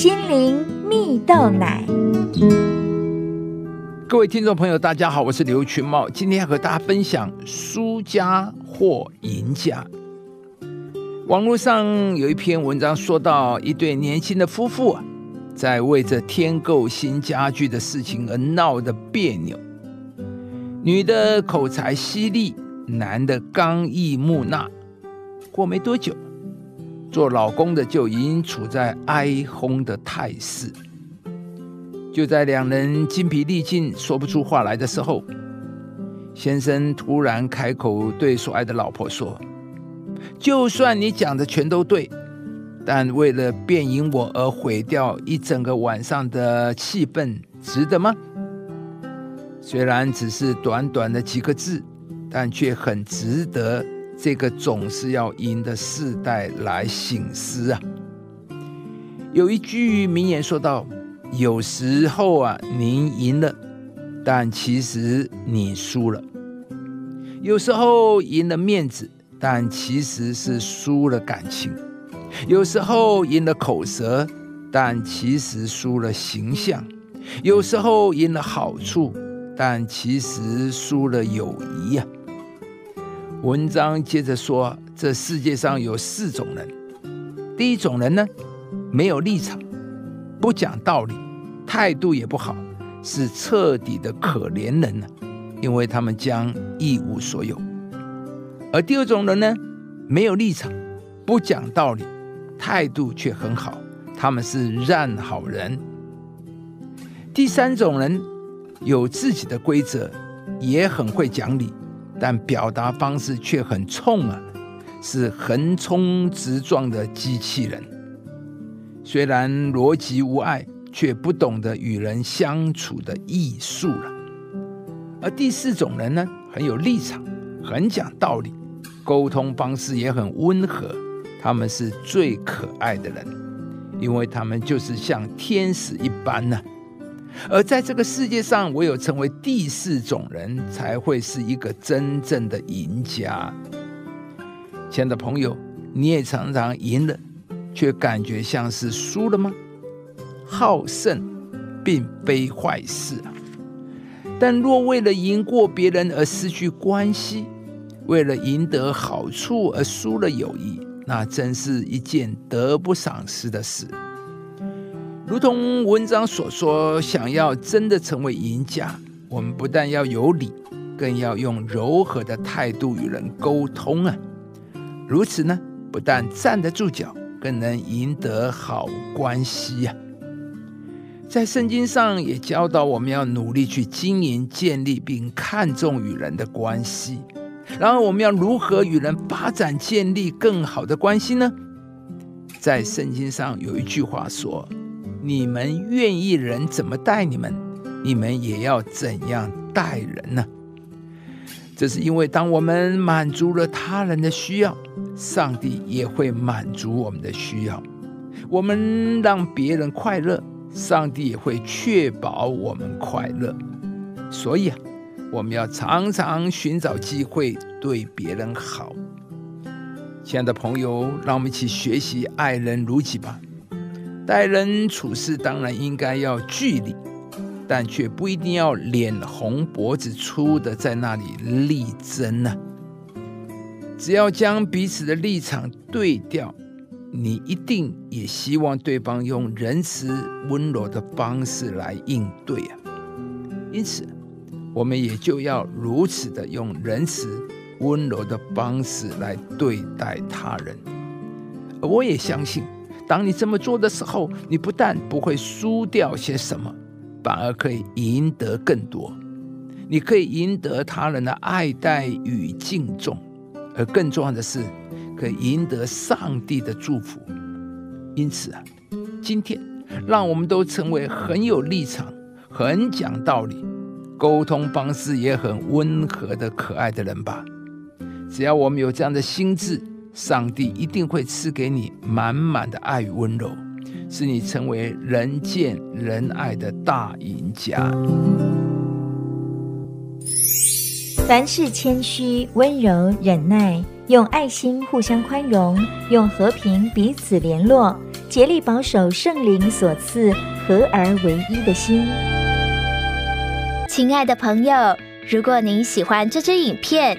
心灵蜜豆奶。各位听众朋友，大家好，我是刘群茂，今天要和大家分享输家或赢家。网络上有一篇文章说到，一对年轻的夫妇啊，在为着添购新家具的事情而闹得别扭。女的口才犀利，男的刚毅木讷。过没多久。做老公的就已经处在哀鸿的态势。就在两人精疲力尽、说不出话来的时候，先生突然开口对所爱的老婆说：“就算你讲的全都对，但为了便赢我而毁掉一整个晚上的气氛，值得吗？”虽然只是短短的几个字，但却很值得。这个总是要赢的世代来醒思啊！有一句名言说道：“有时候啊，您赢了，但其实你输了；有时候赢了面子，但其实是输了感情；有时候赢了口舌，但其实输了形象；有时候赢了好处，但其实输了友谊呀。”文章接着说：“这世界上有四种人，第一种人呢，没有立场，不讲道理，态度也不好，是彻底的可怜人呢，因为他们将一无所有；而第二种人呢，没有立场，不讲道理，态度却很好，他们是烂好人；第三种人有自己的规则，也很会讲理。”但表达方式却很冲啊，是横冲直撞的机器人。虽然逻辑无碍，却不懂得与人相处的艺术了。而第四种人呢，很有立场，很讲道理，沟通方式也很温和。他们是最可爱的人，因为他们就是像天使一般呢。而在这个世界上，唯有成为第四种人，才会是一个真正的赢家。亲爱的朋友，你也常常赢了，却感觉像是输了吗？好胜并非坏事啊，但若为了赢过别人而失去关系，为了赢得好处而输了友谊，那真是一件得不偿失的事。如同文章所说，想要真的成为赢家，我们不但要有理，更要用柔和的态度与人沟通啊！如此呢，不但站得住脚，更能赢得好关系呀。在圣经上也教导我们要努力去经营、建立并看重与人的关系。然后我们要如何与人发展、建立更好的关系呢？在圣经上有一句话说。你们愿意人怎么待你们，你们也要怎样待人呢？这是因为，当我们满足了他人的需要，上帝也会满足我们的需要。我们让别人快乐，上帝也会确保我们快乐。所以啊，我们要常常寻找机会对别人好。亲爱的朋友，让我们一起学习爱人如己吧。待人处事当然应该要据理，但却不一定要脸红脖子粗的在那里力争呢。只要将彼此的立场对调，你一定也希望对方用仁慈温柔的方式来应对啊。因此，我们也就要如此的用仁慈温柔的方式来对待他人。我也相信。当你这么做的时候，你不但不会输掉些什么，反而可以赢得更多。你可以赢得他人的爱戴与敬重，而更重要的是，可以赢得上帝的祝福。因此啊，今天让我们都成为很有立场、很讲道理、沟通方式也很温和的可爱的人吧。只要我们有这样的心智。上帝一定会赐给你满满的爱与温柔，使你成为人见人爱的大赢家。凡事谦虚、温柔、忍耐，用爱心互相宽容，用和平彼此联络。竭力保守圣灵所赐合而为一的心。亲爱的朋友，如果您喜欢这支影片，